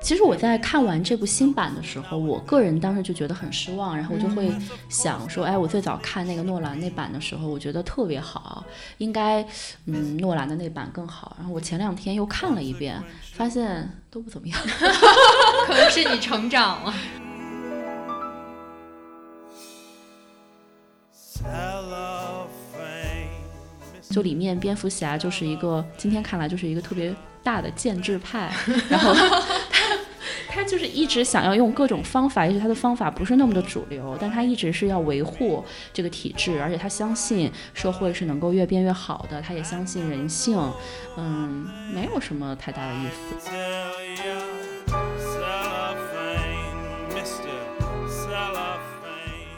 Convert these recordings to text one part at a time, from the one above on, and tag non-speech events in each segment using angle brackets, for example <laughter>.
其实我在看完这部新版的时候，我个人当时就觉得很失望，然后我就会想说，哎，我最早看那个诺兰那版的时候，我觉得特别好，应该，嗯，诺兰的那版更好。然后我前两天又看了一遍，发现都不怎么样，<laughs> 可能是你成长了。就里面蝙蝠侠就是一个，今天看来就是一个特别大的建制派，<laughs> 然后他他就是一直想要用各种方法，也许他的方法不是那么的主流，但他一直是要维护这个体制，而且他相信社会是能够越变越好的，他也相信人性，嗯，没有什么太大的意思。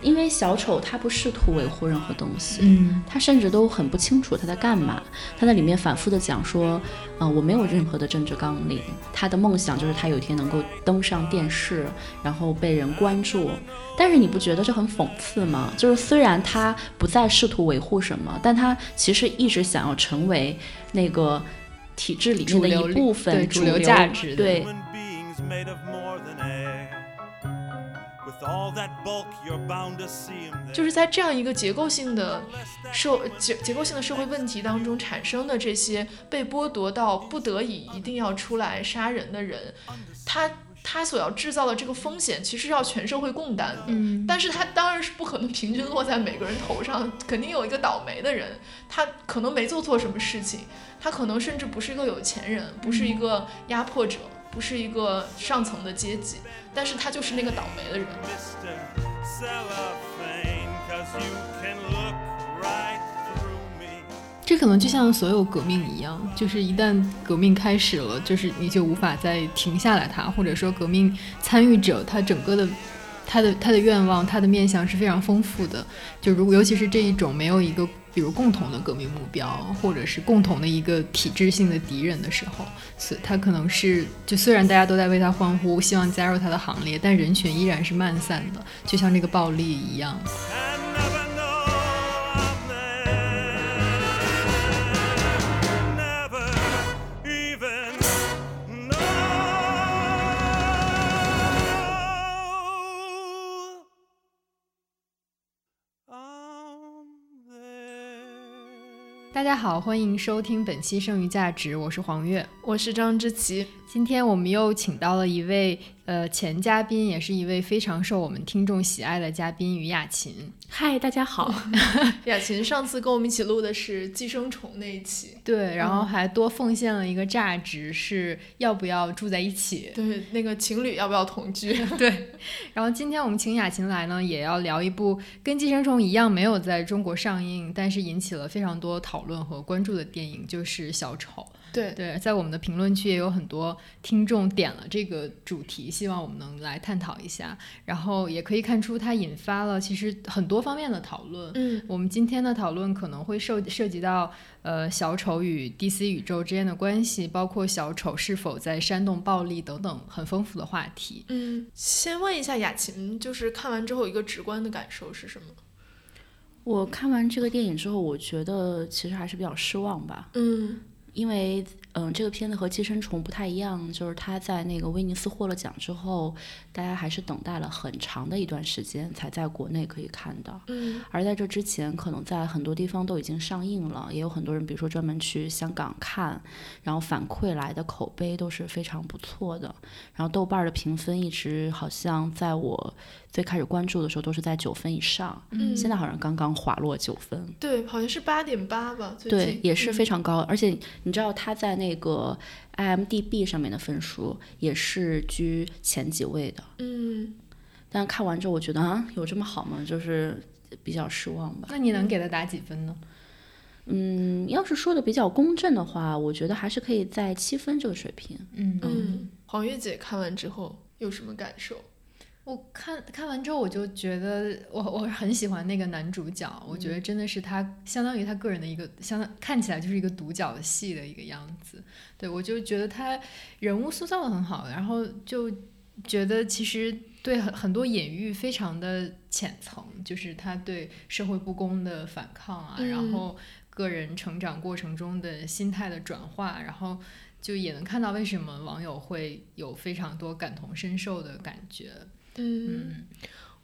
因为小丑他不试图维护任何东西，嗯，他甚至都很不清楚他在干嘛。他在里面反复的讲说，啊，我没有任何的政治纲领。他的梦想就是他有一天能够登上电视，然后被人关注。但是你不觉得这很讽刺吗？就是虽然他不再试图维护什么，但他其实一直想要成为那个体制里面的一部分，主流价值，对。就是在这样一个结构性的社结结构性的社会问题当中产生的这些被剥夺到不得已一定要出来杀人的人，他他所要制造的这个风险其实要全社会共担的。嗯，但是他当然是不可能平均落在每个人头上，肯定有一个倒霉的人，他可能没做错什么事情，他可能甚至不是一个有钱人，不是一个压迫者。不是一个上层的阶级，但是他就是那个倒霉的人。这可能就像所有革命一样，就是一旦革命开始了，就是你就无法再停下来它，或者说革命参与者他整个的他的他的愿望他的面向是非常丰富的。就如果尤其是这一种没有一个。比如共同的革命目标，或者是共同的一个体制性的敌人的时候，所他可能是就虽然大家都在为他欢呼，希望加入他的行列，但人群依然是慢散的，就像这个暴力一样。大家好，欢迎收听本期《剩余价值》，我是黄月，我是张之琪，今天我们又请到了一位。呃，前嘉宾也是一位非常受我们听众喜爱的嘉宾于雅琴。嗨，大家好。<laughs> 雅琴上次跟我们一起录的是《寄生虫》那一期，对，然后还多奉献了一个价值，是要不要住在一起？对，那个情侣要不要同居？<laughs> 对。然后今天我们请雅琴来呢，也要聊一部跟《寄生虫》一样没有在中国上映，但是引起了非常多讨论和关注的电影，就是《小丑》。对对，在我们的评论区也有很多听众点了这个主题，希望我们能来探讨一下。然后也可以看出，它引发了其实很多方面的讨论。嗯，我们今天的讨论可能会涉涉及到，呃，小丑与 DC 宇宙之间的关系，包括小丑是否在煽动暴力等等很丰富的话题。嗯，先问一下雅琴，就是看完之后一个直观的感受是什么？我看完这个电影之后，我觉得其实还是比较失望吧。嗯。因为，嗯，这个片子和《寄生虫》不太一样，就是它在那个威尼斯获了奖之后，大家还是等待了很长的一段时间才在国内可以看到。嗯，而在这之前，可能在很多地方都已经上映了，也有很多人，比如说专门去香港看，然后反馈来的口碑都是非常不错的。然后豆瓣的评分一直好像在我。最开始关注的时候都是在九分以上，嗯，现在好像刚刚滑落九分，对，好像是八点八吧，对，也是非常高，而且你知道他在那个 IMDB 上面的分数也是居前几位的，嗯，但看完之后我觉得啊，有这么好吗？就是比较失望吧。那你能给他打几分呢？嗯，要是说的比较公正的话，我觉得还是可以在七分这个水平。嗯嗯，黄月姐看完之后有什么感受？我看看完之后，我就觉得我我很喜欢那个男主角，我觉得真的是他相当于他个人的一个相当看起来就是一个独角戏的一个样子。对我就觉得他人物塑造的很好，然后就觉得其实对很很多隐喻非常的浅层，就是他对社会不公的反抗啊，然后个人成长过程中的心态的转化，然后就也能看到为什么网友会有非常多感同身受的感觉。嗯，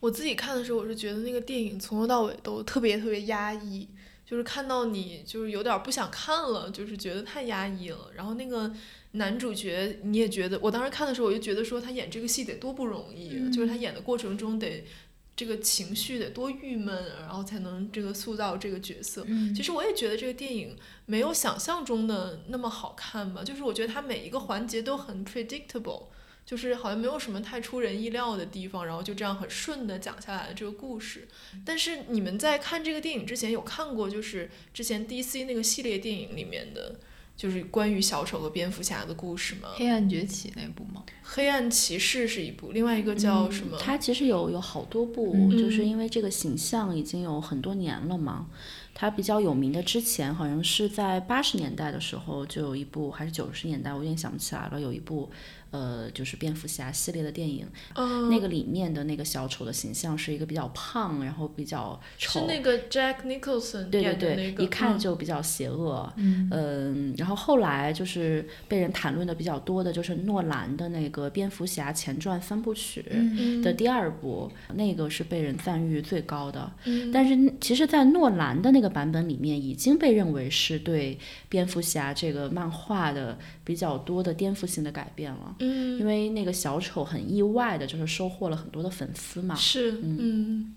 我自己看的时候，我是觉得那个电影从头到尾都特别特别压抑，就是看到你就是有点不想看了，就是觉得太压抑了。然后那个男主角你也觉得，我当时看的时候我就觉得说他演这个戏得多不容易，就是他演的过程中得。这个情绪得多郁闷，然后才能这个塑造这个角色。其实我也觉得这个电影没有想象中的那么好看吧，就是我觉得它每一个环节都很 predictable，就是好像没有什么太出人意料的地方，然后就这样很顺的讲下来了这个故事。但是你们在看这个电影之前有看过就是之前 DC 那个系列电影里面的？就是关于小丑和蝙蝠侠的故事吗？黑暗崛起那部吗？黑暗骑士是一部，另外一个叫什么？它其实有有好多部，就是因为这个形象已经有很多年了嘛。它比较有名的之前好像是在八十年代的时候就有一部，还是九十年代，我有点想不起来了，有一部。呃，就是蝙蝠侠系列的电影，那个里面的那个小丑的形象是一个比较胖，然后比较丑。是那个 Jack Nicholson 对对对，一看就比较邪恶。嗯，然后后来就是被人谈论的比较多的，就是诺兰的那个蝙蝠侠前传三部曲的第二部，那个是被人赞誉最高的。嗯但是其实，在诺兰的那个版本里面，已经被认为是对蝙蝠侠这个漫画的比较多的颠覆性的改变了。嗯，因为那个小丑很意外的，就是收获了很多的粉丝嘛。是，嗯。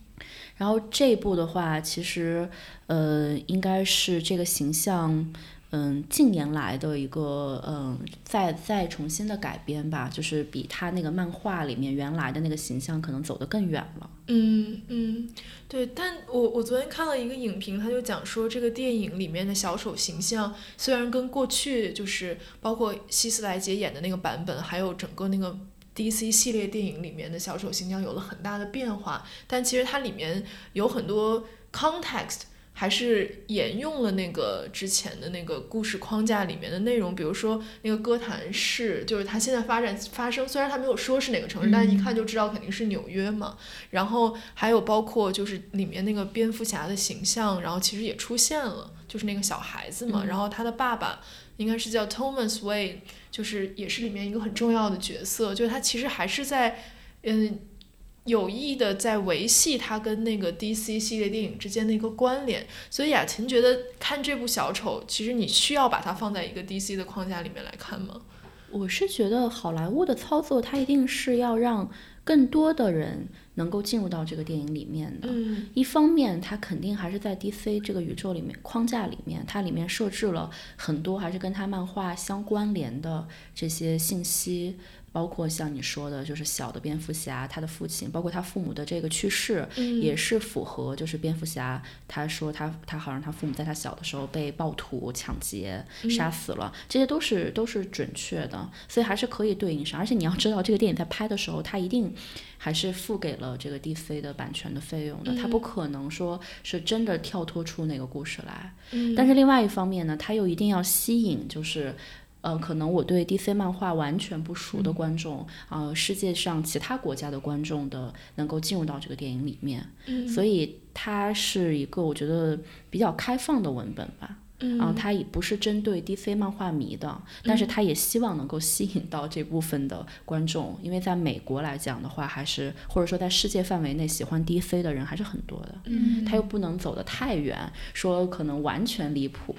然后这部的话，其实，呃，应该是这个形象。嗯，近年来的一个嗯，再再重新的改编吧，就是比他那个漫画里面原来的那个形象可能走得更远了。嗯嗯，对。但我我昨天看了一个影评，他就讲说这个电影里面的小丑形象虽然跟过去就是包括希斯莱杰演的那个版本，还有整个那个 DC 系列电影里面的小丑形象有了很大的变化，但其实它里面有很多 context。还是沿用了那个之前的那个故事框架里面的内容，比如说那个哥谭市，就是它现在发展发生，虽然它没有说是哪个城市，但是一看就知道肯定是纽约嘛。然后还有包括就是里面那个蝙蝠侠的形象，然后其实也出现了，就是那个小孩子嘛。然后他的爸爸应该是叫 Thomas Wayne，就是也是里面一个很重要的角色，就是他其实还是在嗯。有意的在维系它跟那个 DC 系列电影之间的一个关联，所以雅琴觉得看这部小丑，其实你需要把它放在一个 DC 的框架里面来看吗？我是觉得好莱坞的操作，它一定是要让更多的人能够进入到这个电影里面的。嗯，一方面它肯定还是在 DC 这个宇宙里面框架里面，它里面设置了很多还是跟它漫画相关联的这些信息。包括像你说的，就是小的蝙蝠侠，他的父亲，包括他父母的这个去世，也是符合，就是蝙蝠侠他说他他好像他父母在他小的时候被暴徒抢劫杀死了，这些都是都是准确的，所以还是可以对应上。而且你要知道，这个电影在拍的时候，他一定还是付给了这个 DC 的版权的费用的，他不可能说是真的跳脱出那个故事来。但是另外一方面呢，他又一定要吸引，就是。呃，可能我对 DC 漫画完全不熟的观众，呃，世界上其他国家的观众的能够进入到这个电影里面，所以它是一个我觉得比较开放的文本吧。嗯，它也不是针对 DC 漫画迷的，但是它也希望能够吸引到这部分的观众，因为在美国来讲的话，还是或者说在世界范围内喜欢 DC 的人还是很多的。嗯，他又不能走得太远，说可能完全离谱。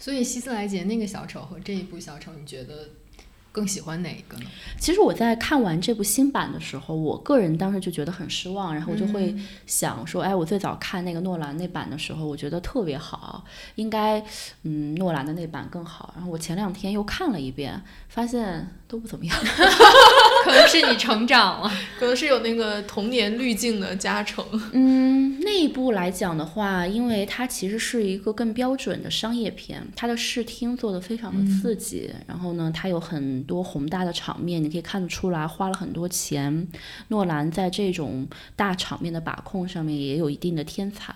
所以希斯莱杰那个小丑和这一部小丑，你觉得更喜欢哪一个呢？其实我在看完这部新版的时候，我个人当时就觉得很失望，然后我就会想说，哎，我最早看那个诺兰那版的时候，我觉得特别好，应该嗯诺兰的那版更好。然后我前两天又看了一遍，发现都不怎么样。<laughs> 可能是你成长了，可能是有那个童年滤镜的加成。嗯，那一部来讲的话，因为它其实是一个更标准的商业片，它的视听做的非常的刺激，然后呢，它有很很多宏大的场面，你可以看得出来花了很多钱。诺兰在这种大场面的把控上面也有一定的天才，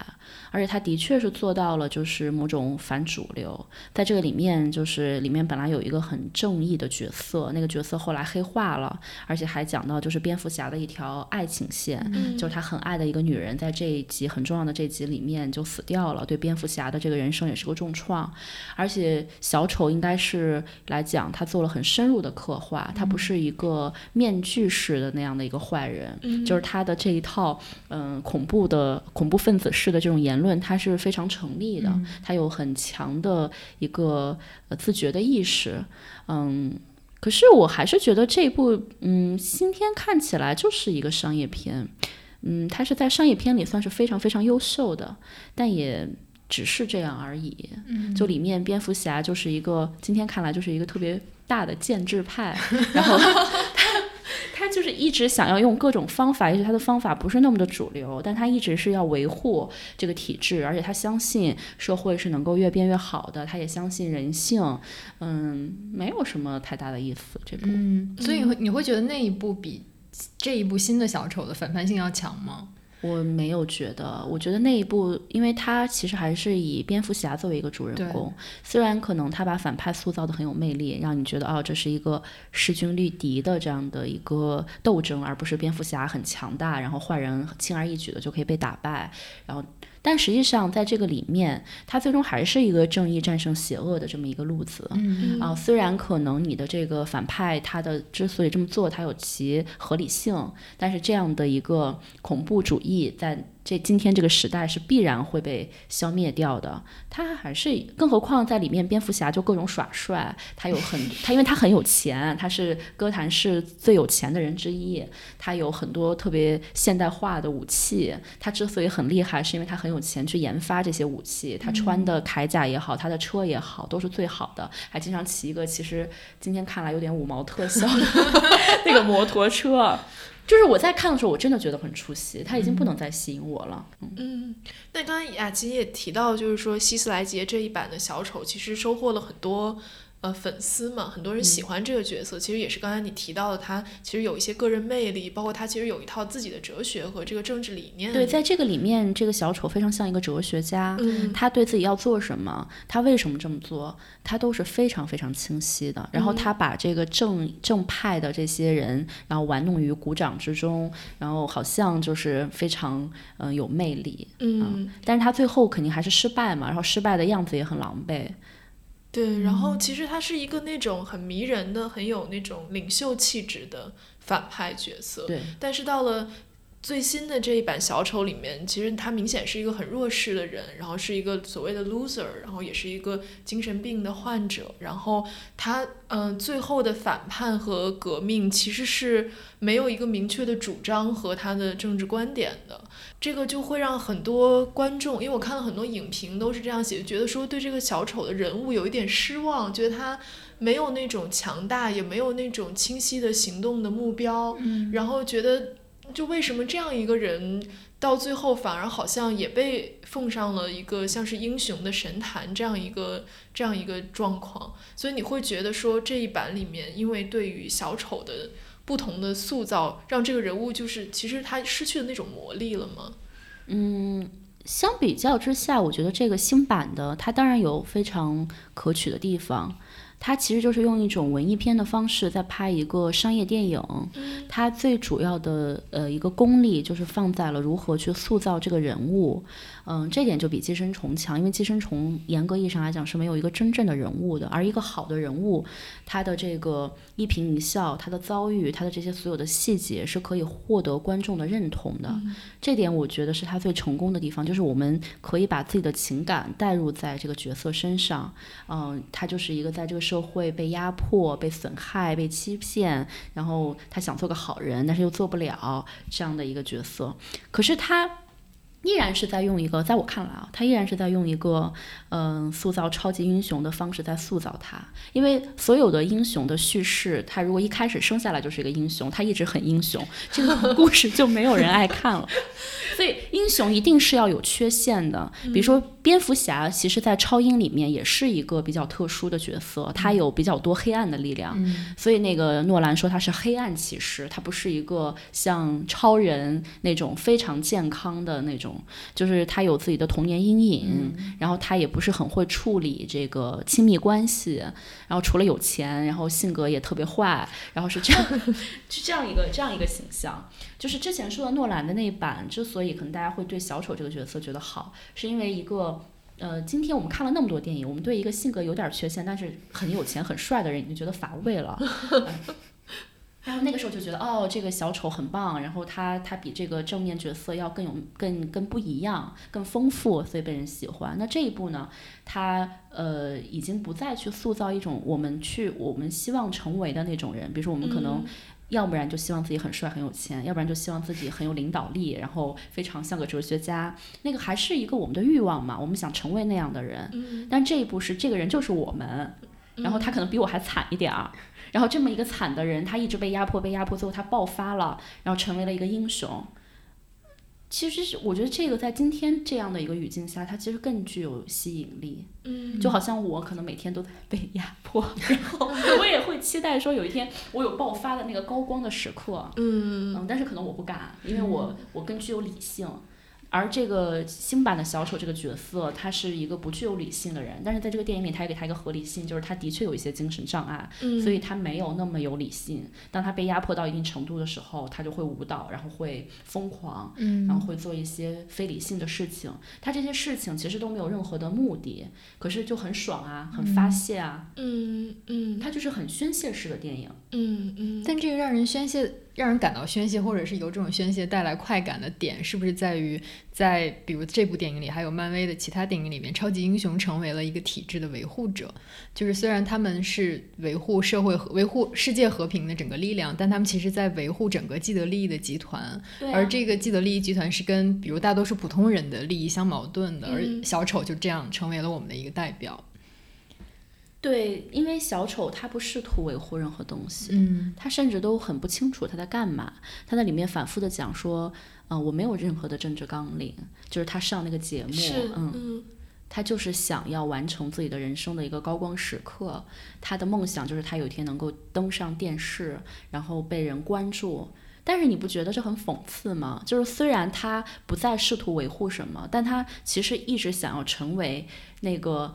而且他的确是做到了，就是某种反主流。在这个里面，就是里面本来有一个很正义的角色，那个角色后来黑化了，而且还讲到就是蝙蝠侠的一条爱情线，就是他很爱的一个女人，在这一集很重要的这集里面就死掉了，对蝙蝠侠的这个人生也是个重创。而且小丑应该是来讲，他做了很深入的刻画，他不是一个面具式的那样的一个坏人，就是他的这一套嗯恐怖的恐怖分子式的这种言论，他是非常成立的，他有很强的一个呃自觉的意识，嗯，可是我还是觉得这部嗯新片看起来就是一个商业片，嗯，它是在商业片里算是非常非常优秀的，但也。只是这样而已，就里面蝙蝠侠就是一个今天看来就是一个特别大的建制派，<laughs> 然后他他就是一直想要用各种方法，也许他的方法不是那么的主流，但他一直是要维护这个体制，而且他相信社会是能够越变越好的，他也相信人性，嗯，没有什么太大的意思这部，嗯，所以你会觉得那一部比这一部新的小丑的反叛性要强吗？我没有觉得，我觉得那一部，因为他其实还是以蝙蝠侠作为一个主人公，虽然可能他把反派塑造的很有魅力，让你觉得哦，这是一个势均力敌的这样的一个斗争，而不是蝙蝠侠很强大，然后坏人轻而易举的就可以被打败，然后。但实际上，在这个里面，它最终还是一个正义战胜邪恶的这么一个路子。啊，虽然可能你的这个反派他的之所以这么做，他有其合理性，但是这样的一个恐怖主义在。这今天这个时代是必然会被消灭掉的，他还是更何况在里面蝙蝠侠就各种耍帅，他有很 <laughs> 他因为他很有钱，他是哥谭市最有钱的人之一，他有很多特别现代化的武器，他之所以很厉害，是因为他很有钱去研发这些武器，他穿的铠甲也好，他的车也好，都是最好的，还经常骑一个其实今天看来有点五毛特效的 <laughs> 那个摩托车。就是我在看的时候，我真的觉得很出戏，他已经不能再吸引我了。嗯，那刚刚雅琪也提到，就是说希斯莱杰这一版的小丑其实收获了很多。呃，粉丝嘛，很多人喜欢这个角色，其实也是刚才你提到的，他其实有一些个人魅力，包括他其实有一套自己的哲学和这个政治理念。对，在这个里面，这个小丑非常像一个哲学家，他对自己要做什么，他为什么这么做，他都是非常非常清晰的。然后他把这个正正派的这些人，然后玩弄于股掌之中，然后好像就是非常嗯有魅力。嗯，但是他最后肯定还是失败嘛，然后失败的样子也很狼狈。对，然后其实他是一个那种很迷人的、很有那种领袖气质的反派角色。对，但是到了。最新的这一版小丑里面，其实他明显是一个很弱势的人，然后是一个所谓的 loser，然后也是一个精神病的患者。然后他嗯，最后的反叛和革命其实是没有一个明确的主张和他的政治观点的。这个就会让很多观众，因为我看了很多影评都是这样写，觉得说对这个小丑的人物有一点失望，觉得他没有那种强大，也没有那种清晰的行动的目标，然后觉得。就为什么这样一个人到最后反而好像也被奉上了一个像是英雄的神坛这样一个这样一个状况？所以你会觉得说这一版里面，因为对于小丑的不同的塑造，让这个人物就是其实他失去了那种魔力了吗？嗯，相比较之下，我觉得这个新版的它当然有非常可取的地方。它其实就是用一种文艺片的方式在拍一个商业电影，它最主要的呃一个功力就是放在了如何去塑造这个人物。嗯，这点就比寄生虫强，因为寄生虫严格意义上来讲是没有一个真正的人物的，而一个好的人物，他的这个一颦一笑，他的遭遇，他的这些所有的细节是可以获得观众的认同的。这点我觉得是他最成功的地方，就是我们可以把自己的情感带入在这个角色身上。嗯，他就是一个在这个社会被压迫、被损害、被欺骗，然后他想做个好人，但是又做不了这样的一个角色。可是他。依然是在用一个，在我看来啊，他依然是在用一个，嗯，塑造超级英雄的方式在塑造他。因为所有的英雄的叙事，他如果一开始生下来就是一个英雄，他一直很英雄，这个故事就没有人爱看了。<laughs> 所以英雄一定是要有缺陷的，比如说。蝙蝠侠其实，在超英里面也是一个比较特殊的角色，他有比较多黑暗的力量，所以那个诺兰说他是黑暗骑士，他不是一个像超人那种非常健康的那种，就是他有自己的童年阴影，然后他也不是很会处理这个亲密关系，然后除了有钱，然后性格也特别坏，然后是这样，<laughs> 是这样一个这样一个形象。就是之前说的诺兰的那一版，之所以可能大家会对小丑这个角色觉得好，是因为一个，呃，今天我们看了那么多电影，我们对一个性格有点缺陷，但是很有钱很帅的人已经觉得乏味了。<laughs> 然后那个时候就觉得，哦，这个小丑很棒，然后他他比这个正面角色要更有更更不一样，更丰富，所以被人喜欢。那这一部呢，他呃已经不再去塑造一种我们去我们希望成为的那种人，比如说我们可能。要不然就希望自己很帅很有钱，要不然就希望自己很有领导力，然后非常像个哲学家。那个还是一个我们的欲望嘛，我们想成为那样的人。嗯。但这一步是这个人就是我们，然后他可能比我还惨一点儿。然后这么一个惨的人，他一直被压迫被压迫，最后他爆发了，然后成为了一个英雄。其实是我觉得这个在今天这样的一个语境下，它其实更具有吸引力。嗯，就好像我可能每天都在被压迫，然后 <laughs> 我也会期待说有一天我有爆发的那个高光的时刻。嗯嗯，但是可能我不敢，因为我我更具有理性。而这个新版的小丑这个角色，他是一个不具有理性的人，但是在这个电影里，他也给他一个合理性，就是他的确有一些精神障碍，所以他没有那么有理性。当他被压迫到一定程度的时候，他就会舞蹈，然后会疯狂，然后会做一些非理性的事情。他这些事情其实都没有任何的目的，可是就很爽啊，很发泄啊。嗯嗯，他就是很宣泄式的电影。嗯嗯，但这个让人宣泄。让人感到宣泄，或者是由这种宣泄带来快感的点，是不是在于在比如这部电影里，还有漫威的其他电影里面，超级英雄成为了一个体制的维护者？就是虽然他们是维护社会、维护世界和平的整个力量，但他们其实在维护整个既得利益的集团。而这个既得利益集团是跟比如大多数普通人的利益相矛盾的，而小丑就这样成为了我们的一个代表。对，因为小丑他不试图维护任何东西，嗯，他甚至都很不清楚他在干嘛。他在里面反复的讲说，嗯，我没有任何的政治纲领，就是他上那个节目，嗯，他就是想要完成自己的人生的一个高光时刻。他的梦想就是他有一天能够登上电视，然后被人关注。但是你不觉得这很讽刺吗？就是虽然他不再试图维护什么，但他其实一直想要成为那个。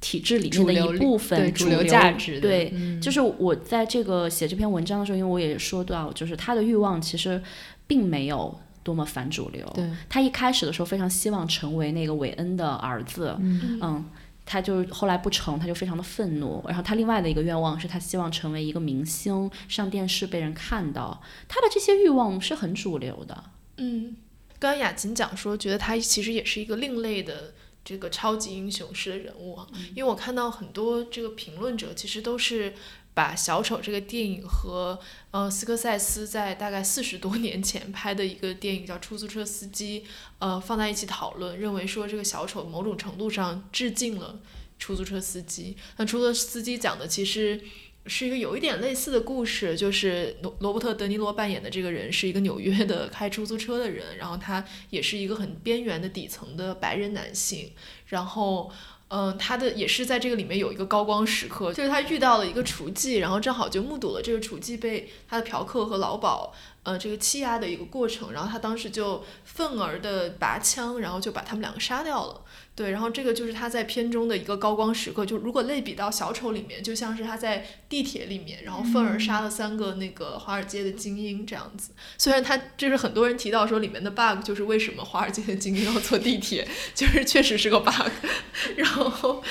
体制里面的一部分主流价值，对，就是我在这个写这篇文章的时候，因为我也说到，就是他的欲望其实并没有多么反主流。对，他一开始的时候非常希望成为那个韦恩的儿子，嗯，他就后来不成，他就非常的愤怒。然后他另外的一个愿望是他希望成为一个明星，上电视被人看到。他的这些欲望是很主流的。嗯，刚刚雅琴讲说，觉得他其实也是一个另类的。这个超级英雄式的人物啊，因为我看到很多这个评论者其实都是把小丑这个电影和呃斯科塞斯在大概四十多年前拍的一个电影叫《出租车司机》呃放在一起讨论，认为说这个小丑某种程度上致敬了出租车司机。那出租车司机讲的其实。是一个有一点类似的故事，就是罗罗伯特·德尼罗扮演的这个人是一个纽约的开出租车的人，然后他也是一个很边缘的底层的白人男性，然后，嗯，他的也是在这个里面有一个高光时刻，就是他遇到了一个雏妓，然后正好就目睹了这个雏妓被他的嫖客和老鸨，呃，这个欺压的一个过程，然后他当时就愤而的拔枪，然后就把他们两个杀掉了。对，然后这个就是他在片中的一个高光时刻。就如果类比到小丑里面，就像是他在地铁里面，然后愤而杀了三个那个华尔街的精英这样子。虽然他就是很多人提到说里面的 bug 就是为什么华尔街的精英要坐地铁，<laughs> 就是确实是个 bug。<laughs> 然后，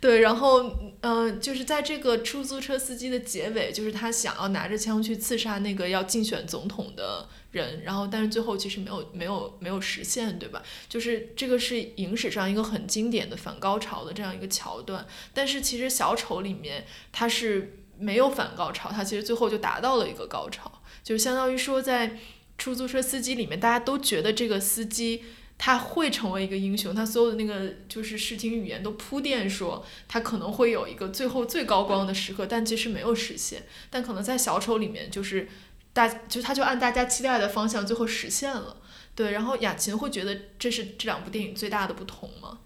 对，然后嗯，就是在这个出租车司机的结尾，就是他想要拿着枪去刺杀那个要竞选总统的。人，然后但是最后其实没有没有没有实现，对吧？就是这个是影史上一个很经典的反高潮的这样一个桥段。但是其实小丑里面他是没有反高潮，他其实最后就达到了一个高潮，就相当于说在出租车司机里面，大家都觉得这个司机他会成为一个英雄，他所有的那个就是视听语言都铺垫说他可能会有一个最后最高光的时刻，但其实没有实现。但可能在小丑里面就是。大就他就按大家期待的方向最后实现了，对。然后雅琴会觉得这是这两部电影最大的不同吗？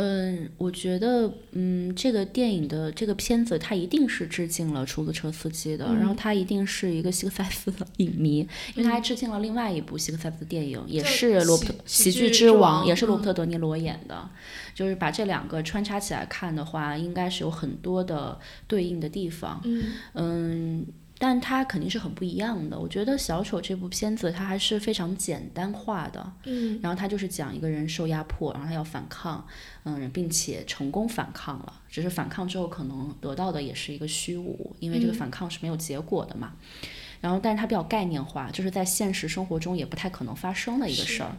嗯，我觉得，嗯，这个电影的这个片子，它一定是致敬了出租车司机的，然后他一定是一个希克塞斯的影迷，因为他还致敬了另外一部希克塞斯的电影，也是罗伯特喜剧之王，也是罗伯特德尼罗演的，就是把这两个穿插起来看的话，应该是有很多的对应的地方，嗯。但它肯定是很不一样的。我觉得《小丑》这部片子它还是非常简单化的，嗯，然后它就是讲一个人受压迫，然后他要反抗，嗯，并且成功反抗了，只是反抗之后可能得到的也是一个虚无，因为这个反抗是没有结果的嘛。然后，但是它比较概念化，就是在现实生活中也不太可能发生的一个事儿。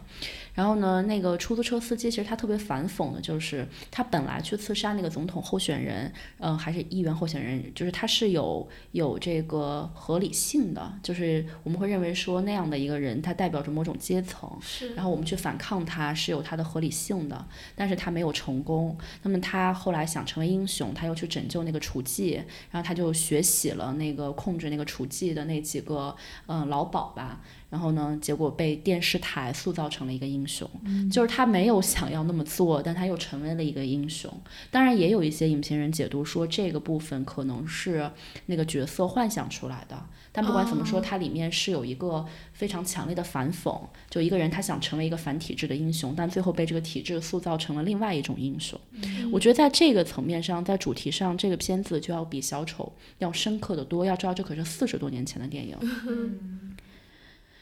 然后呢，那个出租车司机其实他特别反讽的，就是他本来去刺杀那个总统候选人，嗯，还是议员候选人，就是他是有有这个合理性的，就是我们会认为说那样的一个人，他代表着某种阶层，是。然后我们去反抗他是有他的合理性的，但是他没有成功。那么他后来想成为英雄，他又去拯救那个雏妓，然后他就学习了那个控制那个雏妓的那几个嗯老鸨吧。然后呢？结果被电视台塑造成了一个英雄，就是他没有想要那么做，但他又成为了一个英雄。当然，也有一些影评人解读说，这个部分可能是那个角色幻想出来的。但不管怎么说，它里面是有一个非常强烈的反讽，就一个人他想成为一个反体制的英雄，但最后被这个体制塑造成了另外一种英雄。我觉得在这个层面上，在主题上，这个片子就要比小丑要深刻的多。要知道，这可是四十多年前的电影。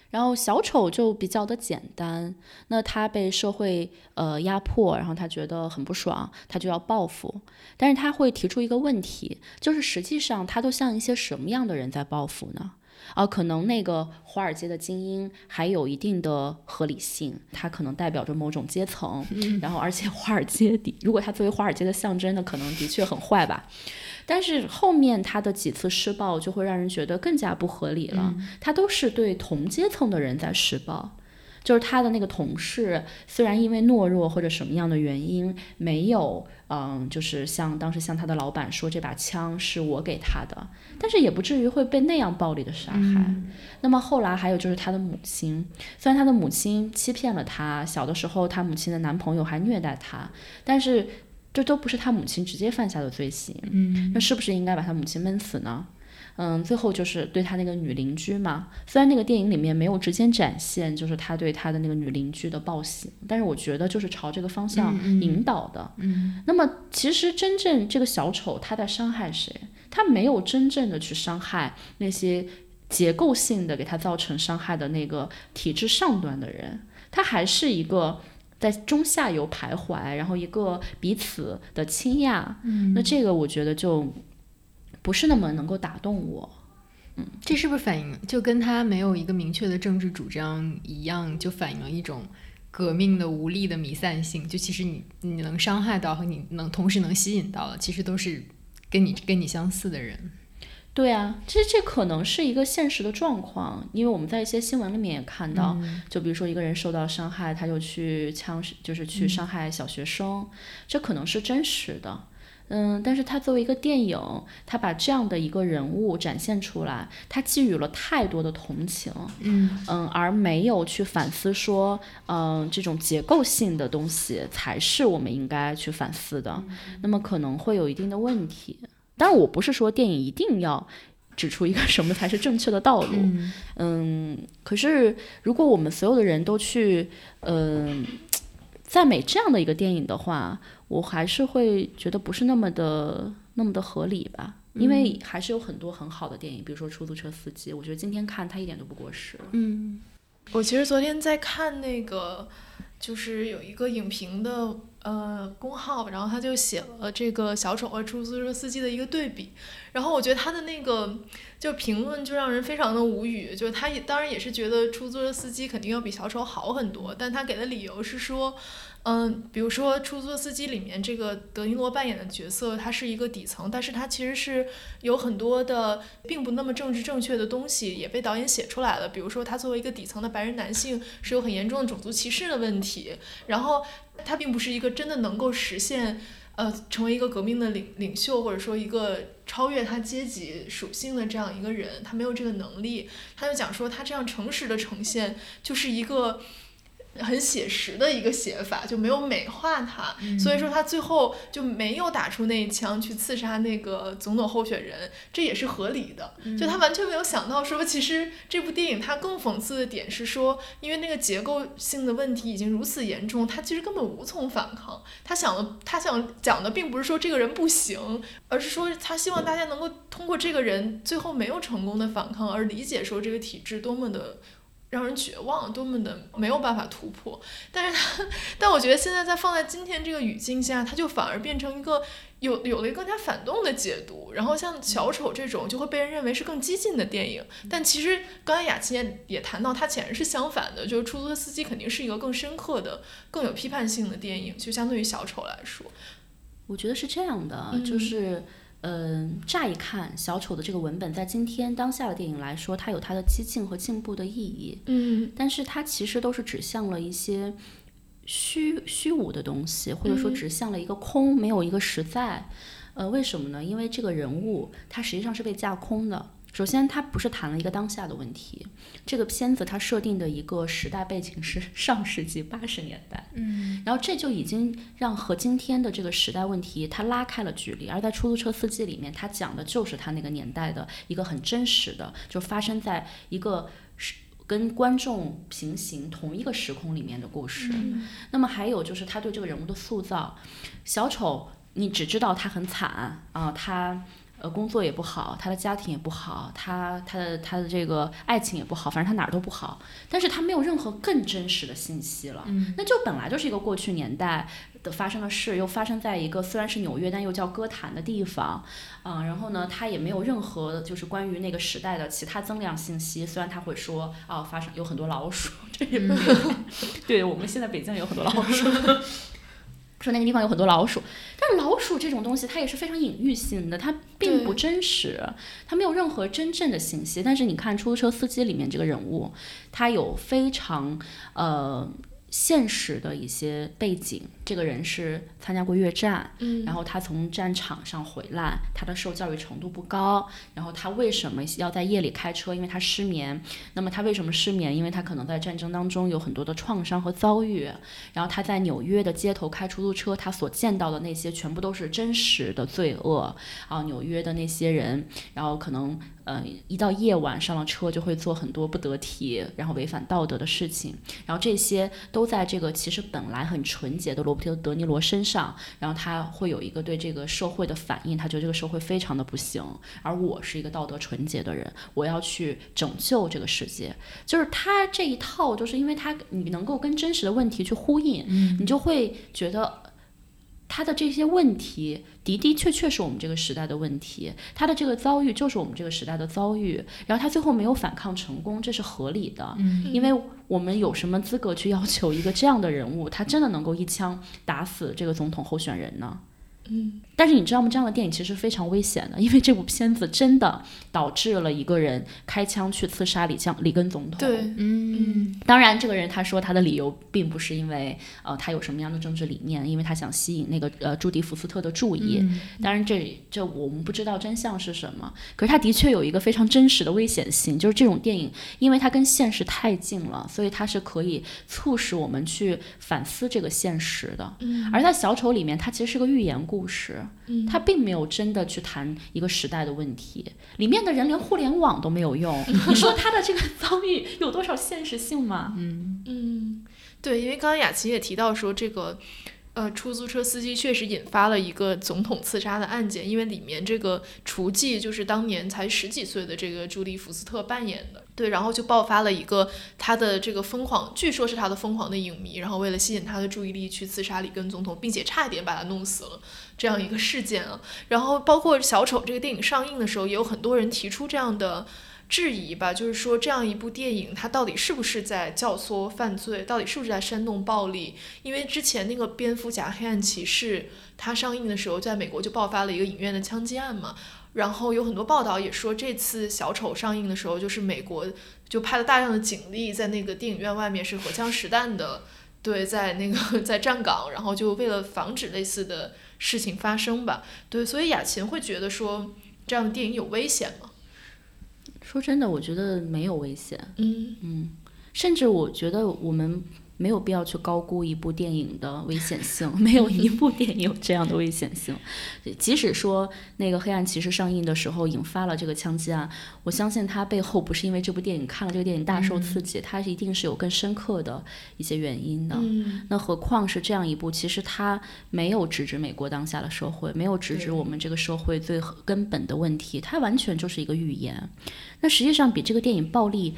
然后小丑就比较的简单，那他被社会呃压迫，然后他觉得很不爽，他就要报复。但是他会提出一个问题，就是实际上他都像一些什么样的人在报复呢？啊，可能那个华尔街的精英还有一定的合理性，它可能代表着某种阶层。然后而且华尔街的，如果他作为华尔街的象征，那可能的确很坏吧。但是后面他的几次施暴就会让人觉得更加不合理了。他都是对同阶层的人在施暴，就是他的那个同事，虽然因为懦弱或者什么样的原因没有，嗯，就是像当时向他的老板说这把枪是我给他的，但是也不至于会被那样暴力的杀害。那么后来还有就是他的母亲，虽然他的母亲欺骗了他，小的时候他母亲的男朋友还虐待他，但是。这都不是他母亲直接犯下的罪行，嗯，那是不是应该把他母亲闷死呢？嗯，最后就是对他那个女邻居嘛，虽然那个电影里面没有直接展现，就是他对他的那个女邻居的暴行，但是我觉得就是朝这个方向引导的。嗯，那么其实真正这个小丑他在伤害谁？他没有真正的去伤害那些结构性的给他造成伤害的那个体制上端的人，他还是一个。在中下游徘徊，然后一个彼此的倾轧，那这个我觉得就不是那么能够打动我。嗯，这是不是反映就跟他没有一个明确的政治主张一样，就反映了一种革命的无力的弥散性？就其实你你能伤害到和你能同时能吸引到的，其实都是跟你跟你相似的人。对啊，其实这可能是一个现实的状况，因为我们在一些新闻里面也看到，就比如说一个人受到伤害，他就去枪，就是去伤害小学生，这可能是真实的。嗯，但是他作为一个电影，他把这样的一个人物展现出来，他寄予了太多的同情，嗯嗯，而没有去反思说，嗯，这种结构性的东西才是我们应该去反思的，那么可能会有一定的问题。但我不是说电影一定要指出一个什么才是正确的道路，嗯，可是如果我们所有的人都去，嗯，赞美这样的一个电影的话，我还是会觉得不是那么的那么的合理吧，因为还是有很多很好的电影，比如说《出租车司机》，我觉得今天看它一点都不过时。嗯，我其实昨天在看那个，就是有一个影评的。呃，公号，然后他就写了这个小丑和出租车司机的一个对比，然后我觉得他的那个就评论就让人非常的无语，就是他也当然也是觉得出租车司机肯定要比小丑好很多，但他给的理由是说。嗯，比如说出租车司机里面这个德尼罗扮演的角色，他是一个底层，但是他其实是有很多的并不那么政治正确的东西也被导演写出来了。比如说他作为一个底层的白人男性是有很严重的种族歧视的问题，然后他并不是一个真的能够实现呃成为一个革命的领领袖，或者说一个超越他阶级属性的这样一个人，他没有这个能力。他就讲说他这样诚实的呈现就是一个。很写实的一个写法，就没有美化他，所以说他最后就没有打出那一枪去刺杀那个总统候选人，这也是合理的。就他完全没有想到说，其实这部电影它更讽刺的点是说，因为那个结构性的问题已经如此严重，他其实根本无从反抗。他想的，他想讲的并不是说这个人不行，而是说他希望大家能够通过这个人最后没有成功的反抗而理解说这个体制多么的。让人绝望，多么的没有办法突破。但是，他，但我觉得现在在放在今天这个语境下，它就反而变成一个有有了一个更加反动的解读。然后像小丑这种，就会被人认为是更激进的电影。但其实刚才雅琪也也谈到，它显然是相反的，就是出租车司机肯定是一个更深刻的、更有批判性的电影，就相对于小丑来说。我觉得是这样的，就是。嗯，乍一看，小丑的这个文本在今天当下的电影来说，它有它的激进和进步的意义。嗯，但是它其实都是指向了一些虚虚无的东西，或者说指向了一个空，没有一个实在。呃，为什么呢？因为这个人物他实际上是被架空的。首先，它不是谈了一个当下的问题。这个片子它设定的一个时代背景是 <laughs> 上世纪八十年代，嗯，然后这就已经让和今天的这个时代问题它拉开了距离。而在出租车司机里面，它讲的就是他那个年代的一个很真实的，就发生在一个时跟观众平行同一个时空里面的故事。那么还有就是他对这个人物的塑造，小丑，你只知道他很惨啊，他。呃，工作也不好，他的家庭也不好，他他的他的这个爱情也不好，反正他哪儿都不好。但是他没有任何更真实的信息了，那就本来就是一个过去年代的发生的事，又发生在一个虽然是纽约，但又叫歌坛的地方，嗯，然后呢，他也没有任何就是关于那个时代的其他增量信息。虽然他会说，哦，发生有很多老鼠，这也不 <laughs> 对，我们现在北京有很多老鼠。说那个地方有很多老鼠，但老鼠这种东西它也是非常隐喻性的，它并不真实，它没有任何真正的信息。但是你看出租车司机里面这个人物，他有非常呃。现实的一些背景，这个人是参加过越战，嗯，然后他从战场上回来，他的受教育程度不高，然后他为什么要在夜里开车？因为他失眠。那么他为什么失眠？因为他可能在战争当中有很多的创伤和遭遇。然后他在纽约的街头开出租车，他所见到的那些全部都是真实的罪恶啊，纽约的那些人，然后可能。嗯，一到夜晚上了车就会做很多不得体，然后违反道德的事情，然后这些都在这个其实本来很纯洁的罗伯特·德尼罗身上，然后他会有一个对这个社会的反应，他觉得这个社会非常的不行，而我是一个道德纯洁的人，我要去拯救这个世界，就是他这一套，就是因为他你能够跟真实的问题去呼应，你就会觉得。他的这些问题的的确确是我们这个时代的问题，他的这个遭遇就是我们这个时代的遭遇，然后他最后没有反抗成功，这是合理的，因为我们有什么资格去要求一个这样的人物，他真的能够一枪打死这个总统候选人呢？嗯，但是你知道吗？这样的电影其实非常危险的，因为这部片子真的导致了一个人开枪去刺杀李将里根总统。对，嗯，当然，这个人他说他的理由并不是因为呃他有什么样的政治理念，因为他想吸引那个呃朱迪福斯特的注意。当然，这这我们不知道真相是什么。可是他的确有一个非常真实的危险性，就是这种电影，因为它跟现实太近了，所以它是可以促使我们去反思这个现实的。嗯，而在小丑里面，它其实是个寓言故。故事，嗯，他并没有真的去谈一个时代的问题，里面的人连互联网都没有用，<laughs> 你说他的这个遭遇有多少现实性吗？嗯嗯，对，因为刚刚雅琪也提到说这个。呃，出租车司机确实引发了一个总统刺杀的案件，因为里面这个雏妓就是当年才十几岁的这个朱莉·福斯特扮演的，对，然后就爆发了一个他的这个疯狂，据说是他的疯狂的影迷，然后为了吸引他的注意力去刺杀里根总统，并且差点把他弄死了这样一个事件啊。然后包括小丑这个电影上映的时候，也有很多人提出这样的。质疑吧，就是说这样一部电影，它到底是不是在教唆犯罪？到底是不是在煽动暴力？因为之前那个蝙蝠侠黑暗骑士，它上映的时候，在美国就爆发了一个影院的枪击案嘛。然后有很多报道也说，这次小丑上映的时候，就是美国就派了大量的警力在那个电影院外面是荷枪实弹的，对，在那个 <laughs> 在站岗，然后就为了防止类似的事情发生吧。对，所以雅琴会觉得说这样的电影有危险吗？说真的，我觉得没有危险。嗯嗯，甚至我觉得我们没有必要去高估一部电影的危险性，<laughs> 没有一部电影有这样的危险性。即使说那个《黑暗骑士》上映的时候引发了这个枪击案，我相信它背后不是因为这部电影看了这个电影大受刺激，它一定是有更深刻的一些原因的。嗯那何况是这样一部，其实它没有直指美国当下的社会，没有直指我们这个社会最根本的问题，它完全就是一个预言。那实际上比这个电影暴力。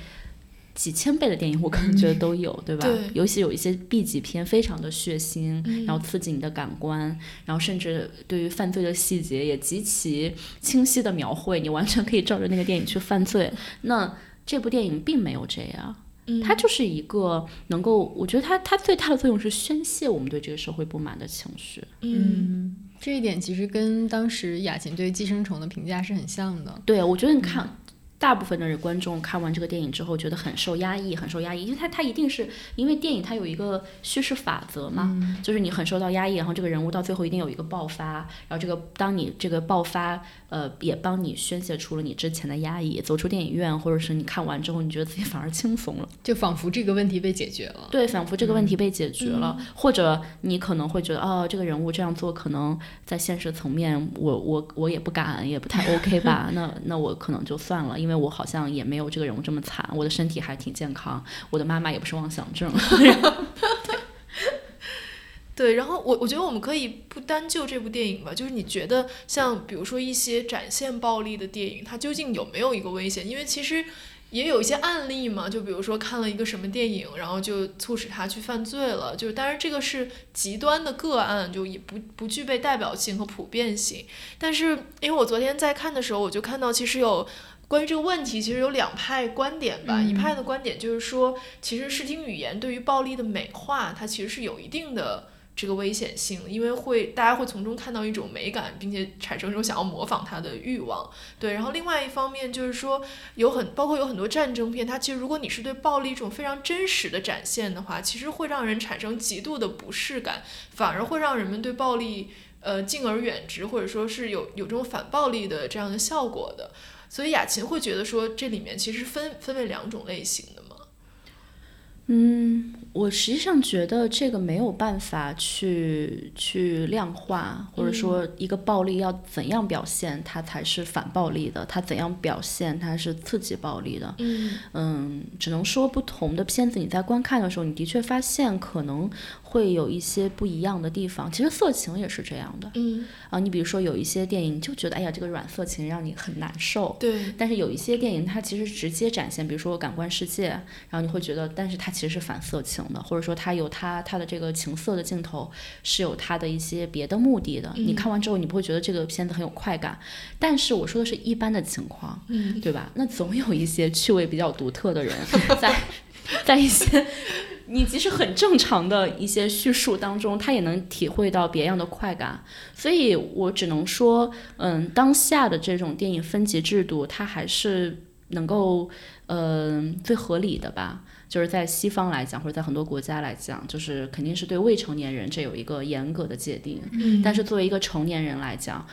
几千倍的电影，我可能觉得都有，对吧？对尤其有一些 B 级片，非常的血腥，嗯然后刺激你的感官，然后甚至对于犯罪的细节也极其清晰的描绘，你完全可以照着那个电影去犯罪。那这部电影并没有这样，嗯它就是一个能够，我觉得它它最大的作用是宣泄我们对这个社会不满的情绪。嗯这一点其实跟当时雅琴对《寄生虫》的评价是很像的。对，我觉得你看。大部分的观众看完这个电影之后，觉得很受压抑，很受压抑，因为它它一定是因为电影它有一个叙事法则嘛，就是你很受到压抑，然后这个人物到最后一定有一个爆发，然后这个当你这个爆发，呃，也帮你宣泄出了你之前的压抑，走出电影院，或者是你看完之后，你觉得自己反而轻松了。就仿佛这个问题被解决了。对，仿佛这个问题被解决了，或者你可能会觉得，哦，这个人物这样做，可能在现实层面，我我我也不敢，也不太 OK 吧？那那我可能就算了，因为因为我好像也没有这个人物这么惨，我的身体还挺健康，我的妈妈也不是妄想症。<laughs> 对，然后我我觉得我们可以不单就这部电影吧，就是你觉得像比如说一些展现暴力的电影，它究竟有没有一个危险？因为其实也有一些案例嘛，就比如说看了一个什么电影，然后就促使他去犯罪了，就当然这个是极端的个案，就也不不具备代表性和普遍性。但是因为我昨天在看的时候，我就看到其实有。关于这个问题，其实有两派观点吧。一派的观点就是说，其实视听语言对于暴力的美化，它其实是有一定的这个危险性，因为会大家会从中看到一种美感，并且产生一种想要模仿它的欲望。对，然后另外一方面就是说，有很包括有很多战争片，它其实如果你是对暴力一种非常真实的展现的话，其实会让人产生极度的不适感，反而会让人们对暴力呃敬而远之，或者说是有有这种反暴力的这样的效果的。所以雅琴会觉得说，这里面其实分分为两种类型的嘛。嗯，我实际上觉得这个没有办法去去量化，或者说一个暴力要怎样表现，它才是反暴力的；它怎样表现，它是刺激暴力的。嗯嗯，只能说不同的片子你在观看的时候，你的确发现可能会有一些不一样的地方。其实色情也是这样的嗯，啊，你比如说有一些电影就觉得哎呀这个软色情让你很难受，对，但是有一些电影它其实直接展现，比如说感官世界，然后你会觉得，但是它其实是反色情的，或者说它有它它的这个情色的镜头是有它的一些别的目的的。你看完之后，你不会觉得这个片子很有快感，但是我说的是一般的情况，嗯对吧？那总有一些趣味比较独特的人 <laughs> 在在一些。你即使很正常的一些叙述当中，他也能体会到别样的快感，所以我只能说，嗯，当下的这种电影分级制度，它还是能够，嗯、最合理的吧。就是在西方来讲，或者在很多国家来讲，就是肯定是对未成年人这有一个严格的界定。嗯但是作为一个成年人来讲，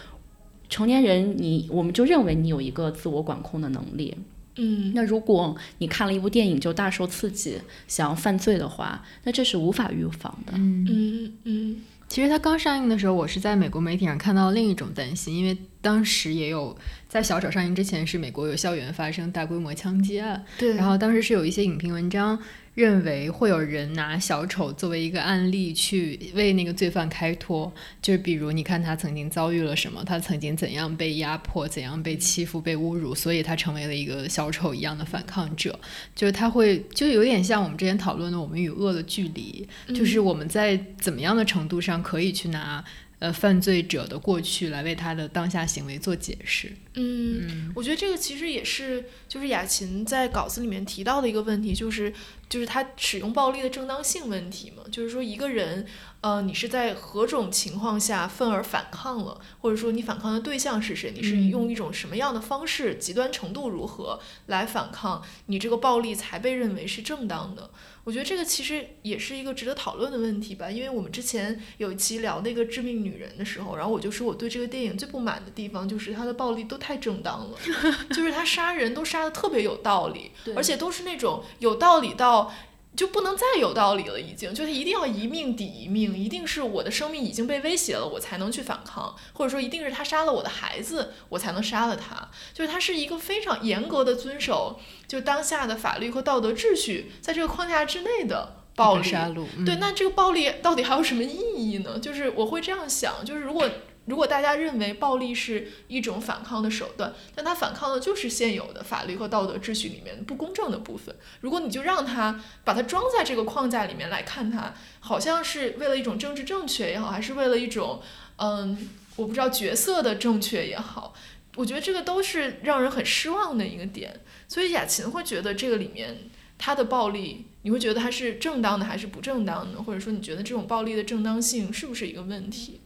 成年人你我们就认为你有一个自我管控的能力。嗯。那如果你看了一部电影就大受刺激，想要犯罪的话，那这是无法预防的。嗯。嗯其实它刚上映的时候，我是在美国媒体上看到另一种担心，因为当时也有在小丑上映之前，是美国有校园发生大规模枪击案，对，然后当时是有一些影评文章认为会有人拿小丑作为一个案例去为那个罪犯开脱，就是比如你看他曾经遭遇了什么，他曾经怎样被压迫，怎样被欺负、被侮辱，所以他成为了一个小丑一样的反抗者。就是他会就有点像我们之前讨论的我们与恶的距离，就是我们在怎么样的程度上可以去拿。呃，犯罪者的过去来为他的当下行为做解释。嗯，我觉得这个其实也是，就是雅琴在稿子里面提到的一个问题，就是就是他使用暴力的正当性问题嘛，就是说一个人，呃，你是在何种情况下愤而反抗了，或者说你反抗的对象是谁，你是嗯。用一种什么样的方式，极端程度如何来反抗，你这个暴力才被认为是正当的。我觉得这个其实也是一个值得讨论的问题吧，因为我们之前有一期聊那个《致命女人》的时候，然后我就说我对这个电影最不满的地方就是它的暴力都太正当了，<laughs> 就是他杀人都杀的特别有道理，而且都是那种有道理到。就不能再有道理了，已经就是一定要一命抵一命，一定是我的生命已经被威胁了，我才能去反抗，或者说一定是他杀了我的孩子，我才能杀了他。就是他是一个非常严格的遵守就当下的法律和道德秩序，在这个框架之内的暴力杀戮。对，那这个暴力到底还有什么意义呢？就是我会这样想，就是如果。如果大家认为暴力是一种反抗的手段，但它反抗的就是现有的法律和道德秩序里面不公正的部分。如果你就让它把它装在这个框架里面来看它，好像是为了一种政治正确也好，还是为了一种嗯，我不知道角色的正确也好，我觉得这个都是让人很失望的一个点。所以雅琴会觉得这个里面它的暴力，你会觉得它是正当的还是不正当的？或者说你觉得这种暴力的正当性是不是一个问题？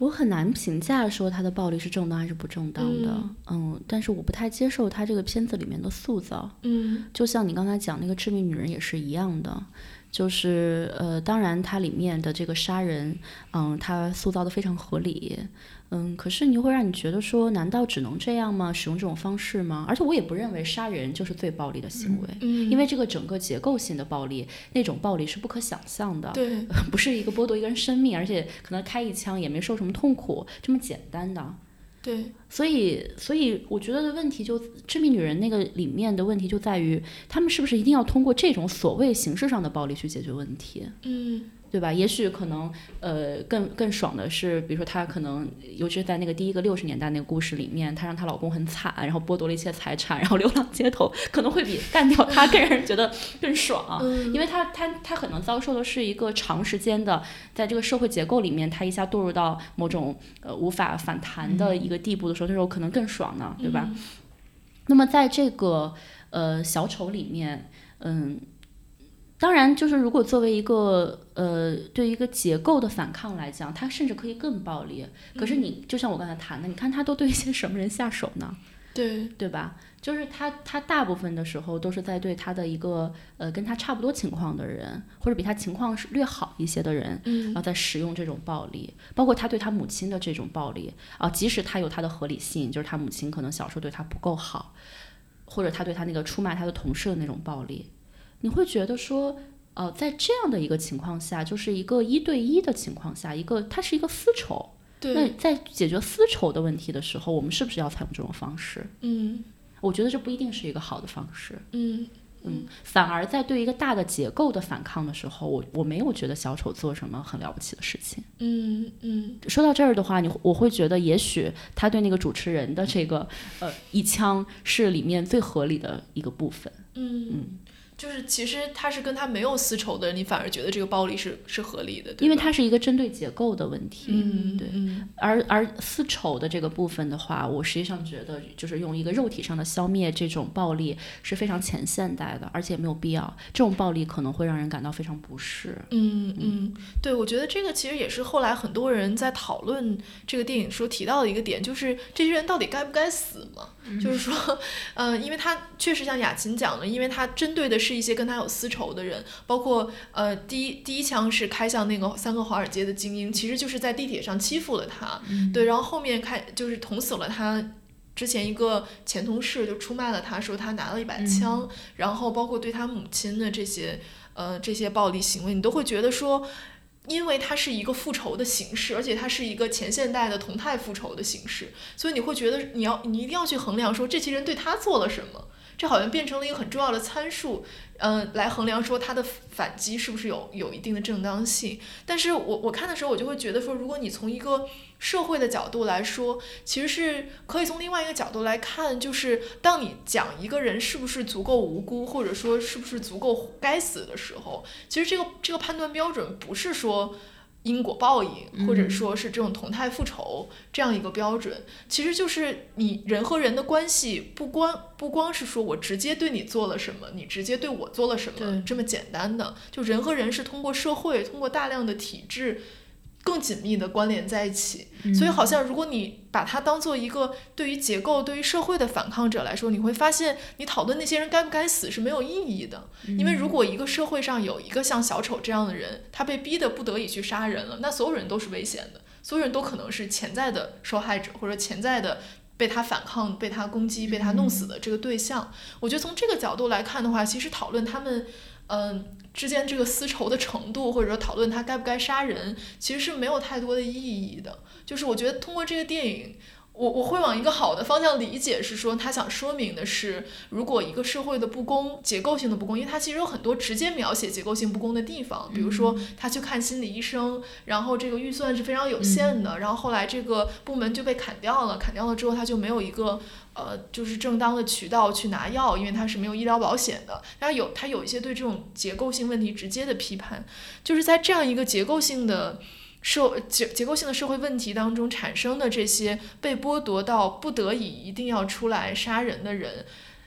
我很难评价说他的暴力是正当还是不正当的，嗯，但是我不太接受他这个片子里面的塑造，嗯，就像你刚才讲那个致命女人也是一样的。就是呃，当然它里面的这个杀人，嗯，它塑造的非常合理，嗯，可是你会让你觉得说，难道只能这样吗？使用这种方式吗？而且我也不认为杀人就是最暴力的行为，嗯，因为这个整个结构性的暴力，那种暴力是不可想象的，对，<laughs> 不是一个剥夺一个人生命，而且可能开一枪也没受什么痛苦这么简单的。对，所以，所以我觉得的问题就《致命女人》那个里面的问题就在于，他们是不是一定要通过这种所谓形式上的暴力去解决问题？嗯。对吧？也许可能，呃，更更爽的是，比如说她可能，尤其是在那个第一个六十年代那个故事里面，她让她老公很惨，然后剥夺了一些财产，然后流浪街头，可能会比干掉他更让人觉得更爽，因为她她她可能遭受的是一个长时间的，在这个社会结构里面，她一下堕入到某种呃无法反弹的一个地步的时候，那时候可能更爽呢，对吧？那么在这个呃小丑里面，嗯。当然，就是如果作为一个呃，对于一个结构的反抗来讲，他甚至可以更暴力。可是你就像我刚才谈的，你看他都对一些什么人下手呢？对对吧？就是他他大部分的时候都是在对他的一个呃跟他差不多情况的人，或者比他情况是略好一些的人，然后在使用这种暴力，包括他对他母亲的这种暴力啊，即使他有他的合理性，就是他母亲可能小时候对他不够好，或者他对他那个出卖他的同事的那种暴力。你会觉得说，呃，在这样的一个情况下，就是一个一对一的情况下，一个它是一个丝绸。对。那在解决丝绸的问题的时候，我们是不是要采用这种方式？嗯，我觉得这不一定是一个好的方式。嗯嗯，反而在对一个大的结构的反抗的时候，我我没有觉得小丑做什么很了不起的事情。嗯嗯。说到这儿的话，你我会觉得，也许他对那个主持人的这个呃一枪是里面最合理的一个部分。嗯嗯。就是其实他是跟他没有私仇的人，你反而觉得这个暴力是是合理的，因为它是一个针对结构的问题。嗯，对。而而私仇的这个部分的话，我实际上觉得就是用一个肉体上的消灭这种暴力是非常前现代的，而且没有必要。这种暴力可能会让人感到非常不适。嗯嗯，对，我觉得这个其实也是后来很多人在讨论这个电影时候提到的一个点，就是这些人到底该不该死嘛？就是说，嗯，因为他确实像雅琴讲的，因为他针对的是一些跟他有私仇的人，包括呃，第一第一枪是开向那个三个华尔街的精英，其实就是在地铁上欺负了他，对，然后后面开就是捅死了他之前一个前同事，就出卖了他，说他拿了一把枪，然后包括对他母亲的这些呃这些暴力行为，你都会觉得说。因为他是一个复仇的形式，而且他是一个前现代的同态复仇的形式，所以你会觉得你要你一定要去衡量说这些人对他做了什么。这好像变成了一个很重要的参数，嗯，来衡量说他的反击是不是有有一定的正当性。但是我我看的时候，我就会觉得说，如果你从一个社会的角度来说，其实是可以从另外一个角度来看，就是当你讲一个人是不是足够无辜，或者说是不是足够该死的时候，其实这个这个判断标准不是说。因果报应，或者说是这种同态复仇这样一个标准，其实就是你人和人的关系，不光不光是说我直接对你做了什么，你直接对我做了什么这么简单的，就人和人是通过社会，通过大量的体制。更紧密的关联在一起，所以好像如果你把它当做一个对于结构、对于社会的反抗者来说，你会发现你讨论那些人该不该死是没有意义的。因为如果一个社会上有一个像小丑这样的人，他被逼得不得已去杀人了，那所有人都是危险的，所有人都可能是潜在的受害者或者潜在的被他反抗、被他攻击、被他弄死的这个对象。我觉得从这个角度来看的话，其实讨论他们。嗯之间这个丝绸的程度，或者说讨论他该不该杀人，其实是没有太多的意义的。就是我觉得通过这个电影。我我会往一个好的方向理解，是说他想说明的是，如果一个社会的不公、结构性的不公，因为他其实有很多直接描写结构性不公的地方，比如说他去看心理医生，然后这个预算是非常有限的，然后后来这个部门就被砍掉了，砍掉了之后他就没有一个呃就是正当的渠道去拿药，因为他是没有医疗保险的。然后有他有一些对这种结构性问题直接的批判，就是在这样一个结构性的。社结结构性的社会问题当中产生的这些被剥夺到不得已一定要出来杀人的人，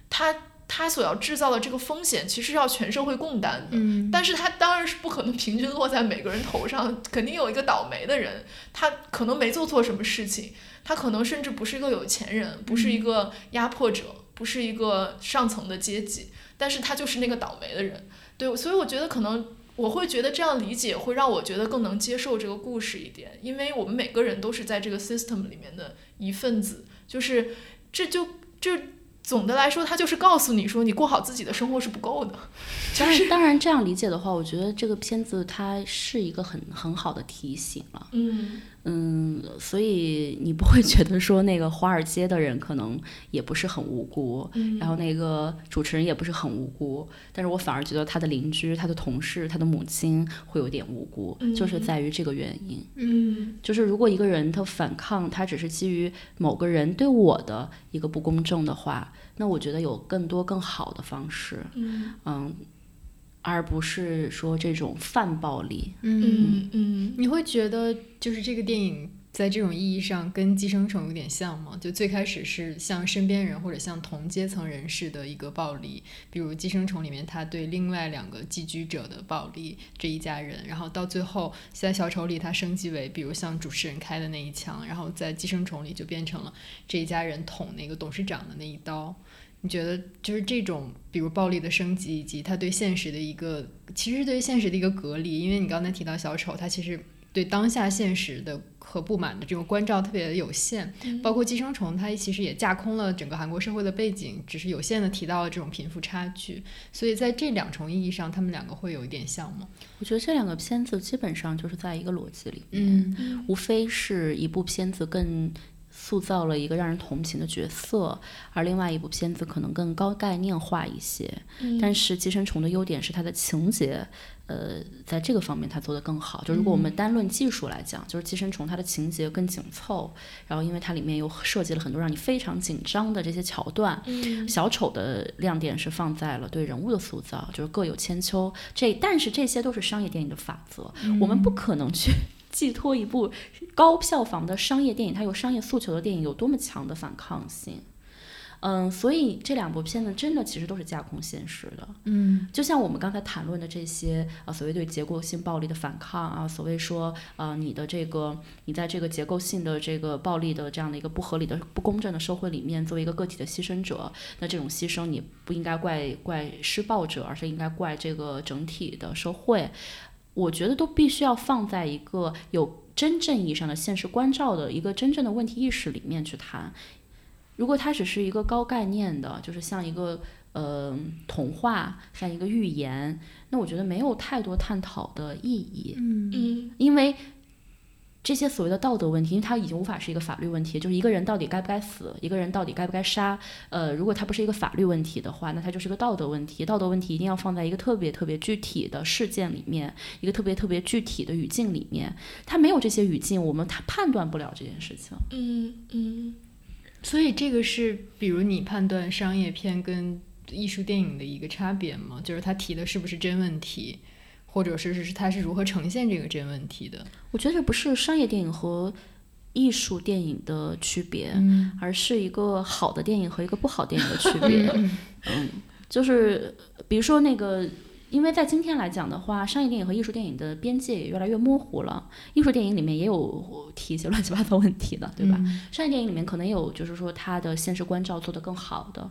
他他所要制造的这个风险其实要全社会共担的。嗯，但是他当然是不可能平均落在每个人头上，肯定有一个倒霉的人，他可能没做错什么事情，他可能甚至不是一个有钱人，不是一个压迫者，不是一个上层的阶级，但是他就是那个倒霉的人。对，所以我觉得可能。我会觉得这样理解会让我觉得更能接受这个故事一点，因为我们每个人都是在这个 system 里面的一份子，就是这就这总的来说，他就是告诉你说，你过好自己的生活是不够的。<laughs> 就是，当然这样理解的话，我觉得这个片子它是一个很很好的提醒了。嗯。嗯，所以你不会觉得说那个华尔街的人可能也不是很无辜，然后那个主持人也不是很无辜，但是我反而觉得他的邻居、他的同事、他的母亲会有点无辜，就是在于这个原因。嗯，就是如果一个人他反抗，他只是基于某个人对我的一个不公正的话，那我觉得有更多更好的方式。嗯嗯。而不是说这种泛暴力。嗯嗯，你会觉得就是这个电影在这种意义上跟《寄生虫》有点像吗？就最开始是像身边人或者像同阶层人士的一个暴力，比如《寄生虫》里面他对另外两个寄居者的暴力，这一家人，然后到最后在《小丑》里他升级为，比如像主持人开的那一枪，然后在《寄生虫》里就变成了这一家人捅那个董事长的那一刀。你觉得就是这种，比如暴力的升级，以及他对现实的一个，其实是对现实的一个隔离。因为你刚才提到小丑，他其实对当下现实的和不满的这种关照特别的有限。包括寄生虫，它其实也架空了整个韩国社会的背景，只是有限的提到了这种贫富差距。所以在这两重意义上，他们两个会有一点像吗？我觉得这两个片子基本上就是在一个逻辑里面，无非是一部片子更。塑造了一个让人同情的角色，而另外一部片子可能更高概念化一些。但是《寄生虫》的优点是它的情节，呃，在这个方面它做得更好。就如果我们单论技术来讲，就是《寄生虫》它的情节更紧凑，然后因为它里面又设计了很多让你非常紧张的这些桥段。小丑的亮点是放在了对人物的塑造，就是各有千秋。这但是这些都是商业电影的法则，我们不可能去。寄托一部高票房的商业电影，它有商业诉求的电影有多么强的反抗性？嗯，所以这两部片子真的其实都是架空现实的。嗯，就像我们刚才谈论的这些啊，所谓对结构性暴力的反抗啊，所谓说啊，你的这个你在这个结构性的这个暴力的这样的一个不合理的不公正的社会里面，作为一个个体的牺牲者，那这种牺牲你不应该怪怪施暴者，而是应该怪这个整体的社会。我觉得都必须要放在一个有真正意义上的现实关照的一个真正的问题意识里面去谈。如果它只是一个高概念的，就是像一个呃童话，像一个寓言，那我觉得没有太多探讨的意义。嗯嗯，因为。这些所谓的道德问题，因为它已经无法是一个法律问题，就是一个人到底该不该死，一个人到底该不该杀。呃，如果它不是一个法律问题的话，那它就是个道德问题。道德问题一定要放在一个特别特别具体的事件里面，一个特别特别具体的语境里面。它没有这些语境，我们它判断不了这件事情。嗯嗯。所以这个是，比如你判断商业片跟艺术电影的一个差别吗？就是他提的是不是真问题？或者是是是，它是如何呈现这个真问题的？我觉得这不是商业电影和艺术电影的区别，而是一个好的电影和一个不好电影的区 <laughs> 别。嗯，就是比如说那个，因为在今天来讲的话，商业电影和艺术电影的边界也越来越模糊了。艺术电影里面也有提一些乱七八糟问题的，对吧？商业电影里面可能有，就是说它的现实关照做得更好的。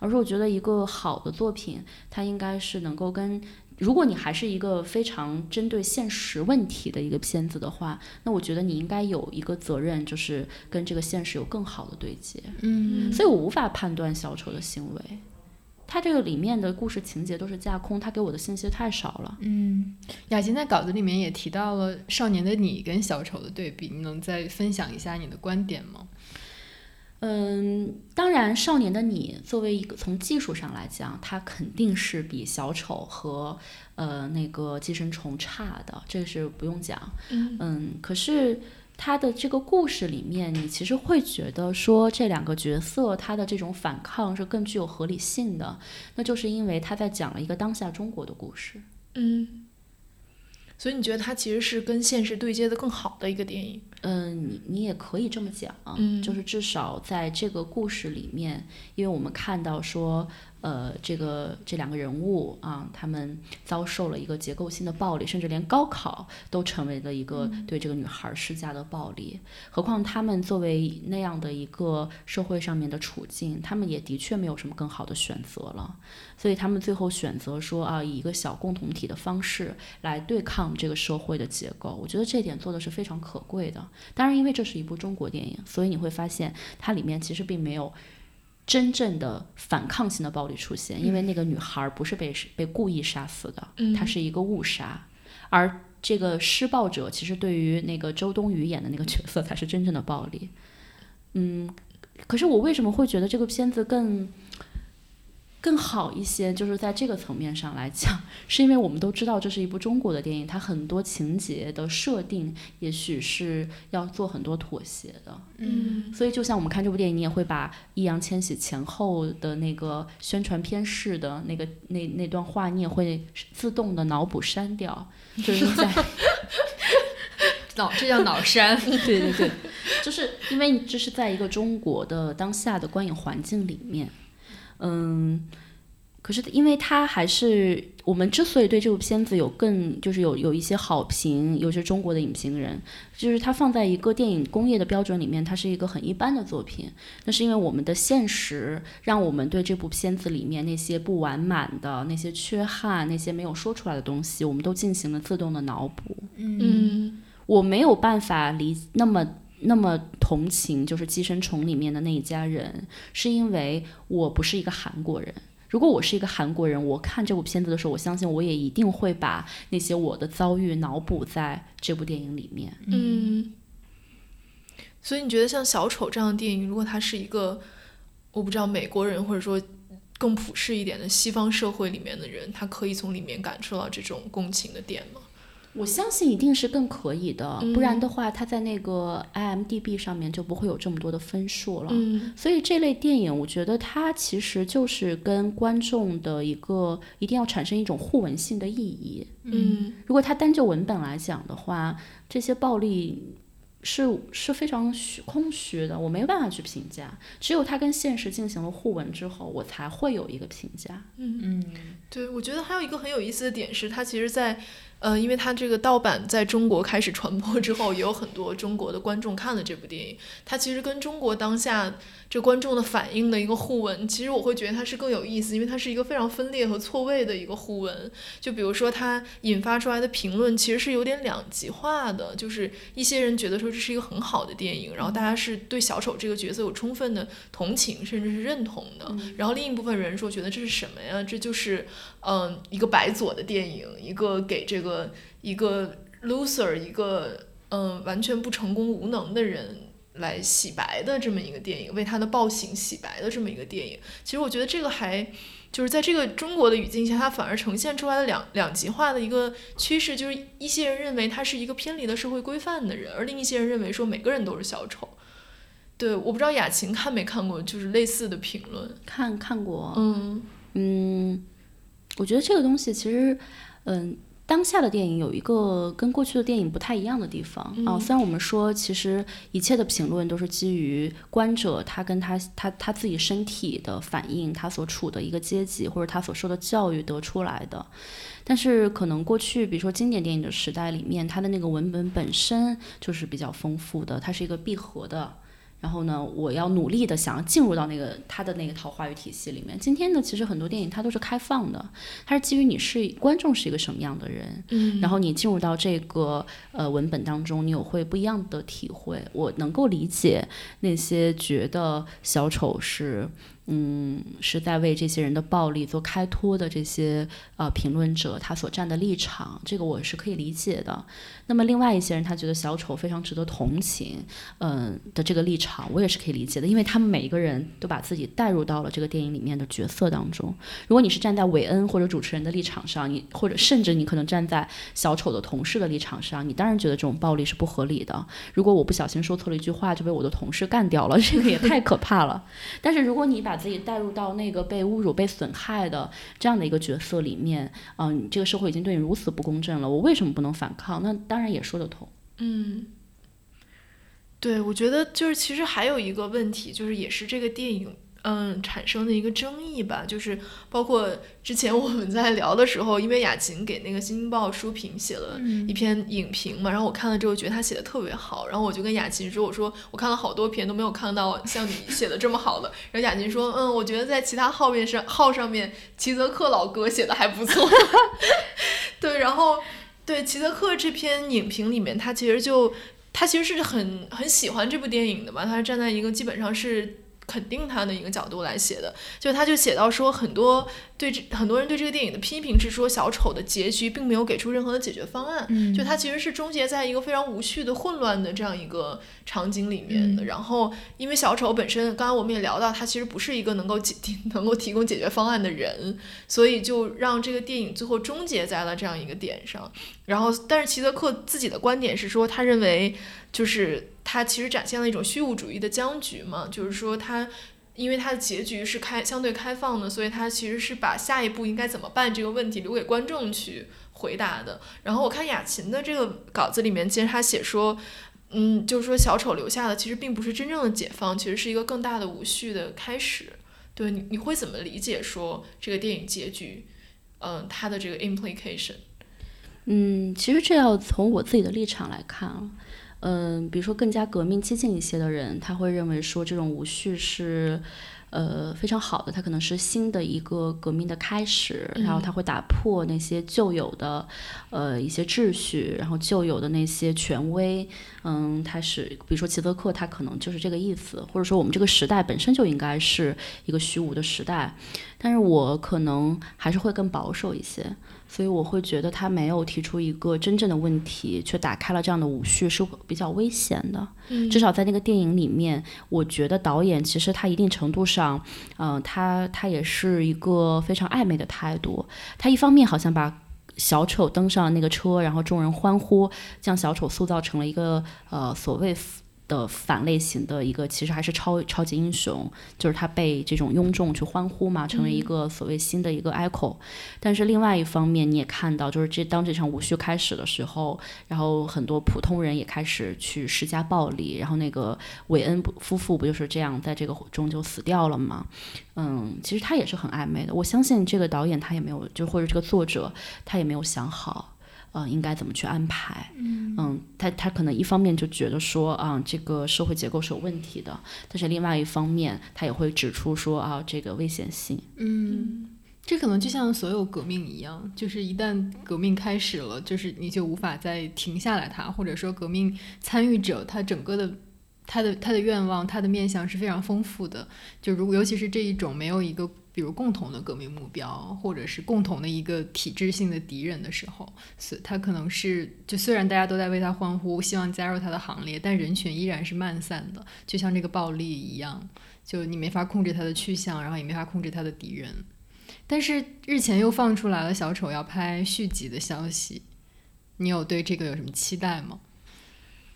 而是我觉得一个好的作品，它应该是能够跟。如果你还是一个非常针对现实问题的一个片子的话，那我觉得你应该有一个责任，就是跟这个现实有更好的对接。嗯，所以我无法判断小丑的行为。他这个里面的故事情节都是架空，他给我的信息太少了。嗯，雅琴在稿子里面也提到了《少年的你》跟小丑的对比，你能再分享一下你的观点吗？嗯，当然，《少年的你》作为一个从技术上来讲，它肯定是比小丑和呃那个寄生虫差的，这个是不用讲。嗯嗯，可是他的这个故事里面，你其实会觉得说这两个角色他的这种反抗是更具有合理性的，那就是因为他在讲了一个当下中国的故事。嗯，所以你觉得它其实是跟现实对接的更好的一个电影？嗯，你你也可以这么讲，嗯就是至少在这个故事里面，因为我们看到说，呃，这个这两个人物啊，他们遭受了一个结构性的暴力，甚至连高考都成为了一个对这个女孩施加的暴力。何况他们作为那样的一个社会上面的处境，他们也的确没有什么更好的选择了，所以他们最后选择说啊，以一个小共同体的方式来对抗这个社会的结构。我觉得这点做的是非常可贵的。当然，因为这是一部中国电影，所以你会发现它里面其实并没有真正的反抗性的暴力出现，因为那个女孩不是被被故意杀死的，嗯她是一个误杀，而这个施暴者其实对于那个周冬雨演的那个角色才是真正的暴力。嗯，可是我为什么会觉得这个片子更？更好一些，就是在这个层面上来讲，<laughs> 是因为我们都知道这是一部中国的电影，它很多情节的设定也许是要做很多妥协的。嗯所以，就像我们看这部电影，你也会把易烊千玺前后的那个宣传片式的那个那那段话，你也会自动的脑补删掉，<laughs> 就是在脑 <laughs> 这叫脑删。对对对，就是因为这是在一个中国的当下的观影环境里面，嗯，可是因为它还是我们之所以对这部片子有更就是有有一些好评，尤其是中国的影评人，就是它放在一个电影工业的标准里面，它是一个很一般的作品。那是因为我们的现实让我们对这部片子里面那些不完满的、那些缺憾、那些没有说出来的东西，我们都进行了自动的脑补。嗯我没有办法理那么那么同情，就是《寄生虫》里面的那一家人，是因为我不是一个韩国人。如果我是一个韩国人，我看这部片子的时候，我相信我也一定会把那些我的遭遇脑补在这部电影里面。嗯，所以你觉得像小丑这样的电影，如果它是一个我不知道美国人或者说更普世一点的西方社会里面的人，他可以从里面感受到这种共情的点吗？我相信一定是更可以的，嗯不然的话，它在那个 IMDB 上面就不会有这么多的分数了。嗯所以这类电影，我觉得它其实就是跟观众的一个一定要产生一种互文性的意义。嗯如果它单就文本来讲的话，这些暴力是是非常虚空虚的，我没有办法去评价。只有它跟现实进行了互文之后，我才会有一个评价。嗯，嗯对，我觉得还有一个很有意思的点是，它其实在，嗯，因为它这个盗版在中国开始传播之后，也有很多中国的观众看了这部电影。它其实跟中国当下这观众的反应的一个互文，其实我会觉得它是更有意思，因为它是一个非常分裂和错位的一个互文。就比如说它引发出来的评论，其实是有点两极化的，就是一些人觉得说这是一个很好的电影，然后大家是对小丑这个角色有充分的同情，甚至是认同的。然后另一部分人说觉得这是什么呀？这就是嗯一个白左的电影，一个给这个一个 loser 一个嗯完全不成功无能的人。来洗白的这么一个电影，为他的暴行洗白的这么一个电影，其实我觉得这个还就是在这个中国的语境下，它反而呈现出来了两两极化的一个趋势，就是一些人认为他是一个偏离了社会规范的人，而另一些人认为说每个人都是小丑。对，我不知道雅琴看没看过，就是类似的评论。看看过，嗯嗯，我觉得这个东西其实，嗯。当下的电影有一个跟过去的电影不太一样的地方啊，嗯虽然我们说其实一切的评论都是基于观者他跟他他他自己身体的反应，他所处的一个阶级或者他所受的教育得出来的，但是可能过去比如说经典电影的时代里面，它的那个文本本身就是比较丰富的，它是一个闭合的。然后呢，我要努力的想要进入到那个他的那个套话语体系里面。今天呢，其实很多电影它都是开放的，它是基于你是观众是一个什么样的人，嗯然后你进入到这个呃文本当中，你有会不一样的体会。我能够理解那些觉得小丑是嗯，是在为这些人的暴力做开脱的这些呃评论者，他所站的立场，这个我是可以理解的。那么另外一些人，他觉得小丑非常值得同情，嗯的这个立场，我也是可以理解的，因为他们每一个人都把自己带入到了这个电影里面的角色当中。如果你是站在韦恩或者主持人的立场上，你或者甚至你可能站在小丑的同事的立场上，你当然觉得这种暴力是不合理的。如果我不小心说错了一句话，就被我的同事干掉了，这个也太可怕了。但是如果你把把自己带入到那个被侮辱、被损害的这样的一个角色里面，嗯，这个社会已经对你如此不公正了，我为什么不能反抗？那当然也说得通。嗯，对，我觉得就是其实还有一个问题，就是也是这个电影。嗯，产生的一个争议吧，就是包括之前我们在聊的时候，因为雅琴给那个《新京报》书评写了一篇影评嘛，然后我看了之后觉得他写的特别好，然后我就跟雅琴说，我说我看了好多篇都没有看到像你写的这么好的，然后雅琴说，嗯，我觉得在其他号面上号上面，齐泽克老哥写的还不错，<laughs> 对，然后对齐泽克这篇影评里面，他其实就他其实是很很喜欢这部电影的吧，他站在一个基本上是。肯定他的一个角度来写的，就他就写到说，很多对这很多人对这个电影的批评是说，小丑的结局并没有给出任何的解决方案，就他其实是终结在一个非常无序的混乱的这样一个场景里面的。然后，因为小丑本身，刚刚我们也聊到，他其实不是一个能够解 <laughs> 能够提供解决方案的人，所以就让这个电影最后终结在了这样一个点上。然后，但是齐泽克自己的观点是说，他认为就是。他其实展现了一种虚无主义的僵局嘛，就是说他，因为他的结局是开相对开放的，所以他其实是把下一步应该怎么办这个问题留给观众去回答的。然后我看雅琴的这个稿子里面，其实他写说，嗯，就是说小丑留下的其实并不是真正的解放，其实是一个更大的无序的开始。对你，你会怎么理解说这个电影结局，嗯，它的这个 implication？嗯，其实这要从我自己的立场来看。嗯，比如说更加革命激进一些的人，他会认为说这种无序是，呃，非常好的，它可能是新的一个革命的开始，然后他会打破那些旧有的，呃，一些秩序，然后旧有的那些权威，嗯，他是，比如说齐泽克，他可能就是这个意思，或者说我们这个时代本身就应该是一个虚无的时代，但是我可能还是会更保守一些。所以我会觉得他没有提出一个真正的问题，却打开了这样的无序是比较危险的。至少在那个电影里面，我觉得导演其实他一定程度上，嗯，他他也是一个非常暧昧的态度。他一方面好像把小丑登上了那个车，然后众人欢呼，将小丑塑造成了一个呃所谓。的反类型的一个，其实还是超超级英雄，就是他被这种庸众去欢呼嘛，成为一个所谓新的一个 echo。但是另外一方面，你也看到，就是这当这场无序开始的时候，然后很多普通人也开始去施加暴力，然后那个韦恩夫妇不就是这样在这个中就死掉了吗？嗯，其实他也是很暧昧的。我相信这个导演他也没有，就或者这个作者他也没有想好。呃，应该怎么去安排？嗯，他他可能一方面就觉得说啊，这个社会结构是有问题的，但是另外一方面，他也会指出说啊，这个危险性。嗯，这可能就像所有革命一样，就是一旦革命开始了，就是你就无法再停下来它，或者说革命参与者他整个的他的他的愿望，他的面向是非常丰富的。就如果尤其是这一种没有一个。比如共同的革命目标，或者是共同的一个体制性的敌人的时候，是他可能是就虽然大家都在为他欢呼，希望加入他的行列，但人群依然是慢散的，就像这个暴力一样，就你没法控制他的去向，然后也没法控制他的敌人。但是日前又放出来了小丑要拍续集的消息，你有对这个有什么期待吗？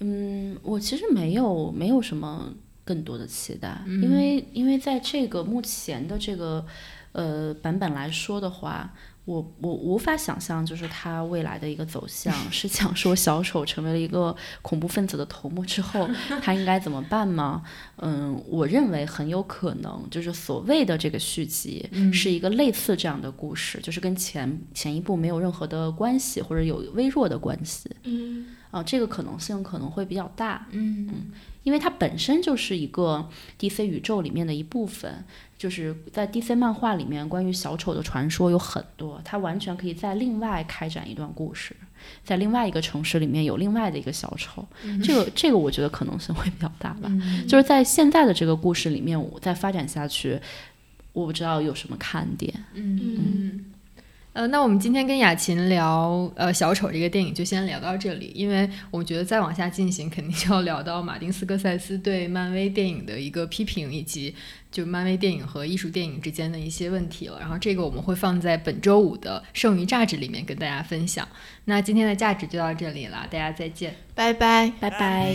嗯，我其实没有，没有什么。更多的期待，因为因为在这个目前的这个呃版本来说的话，我我无法想象，就是他未来的一个走向。是讲说小丑成为了一个恐怖分子的头目之后，<laughs> 他应该怎么办吗？嗯，我认为很有可能就是所谓的这个续集是一个类似这样的故事，就是跟前前一部没有任何的关系或者有微弱的关系。嗯，啊，这个可能性可能会比较大。嗯嗯。因为它本身就是一个 DC 宇宙里面的一部分，就是在 DC 漫画里面，关于小丑的传说有很多，它完全可以在另外开展一段故事，在另外一个城市里面有另外的一个小丑，这个这个我觉得可能性会比较大吧。就是在现在的这个故事里面，我再发展下去，我不知道有什么看点。嗯嗯。呃，那我们今天跟雅琴聊呃小丑这个电影就先聊到这里，因为我觉得再往下进行肯定就要聊到马丁斯科塞斯对漫威电影的一个批评，以及就漫威电影和艺术电影之间的一些问题了。然后这个我们会放在本周五的剩余价值里面跟大家分享。那今天的价值就到这里了，大家再见，拜拜，拜拜。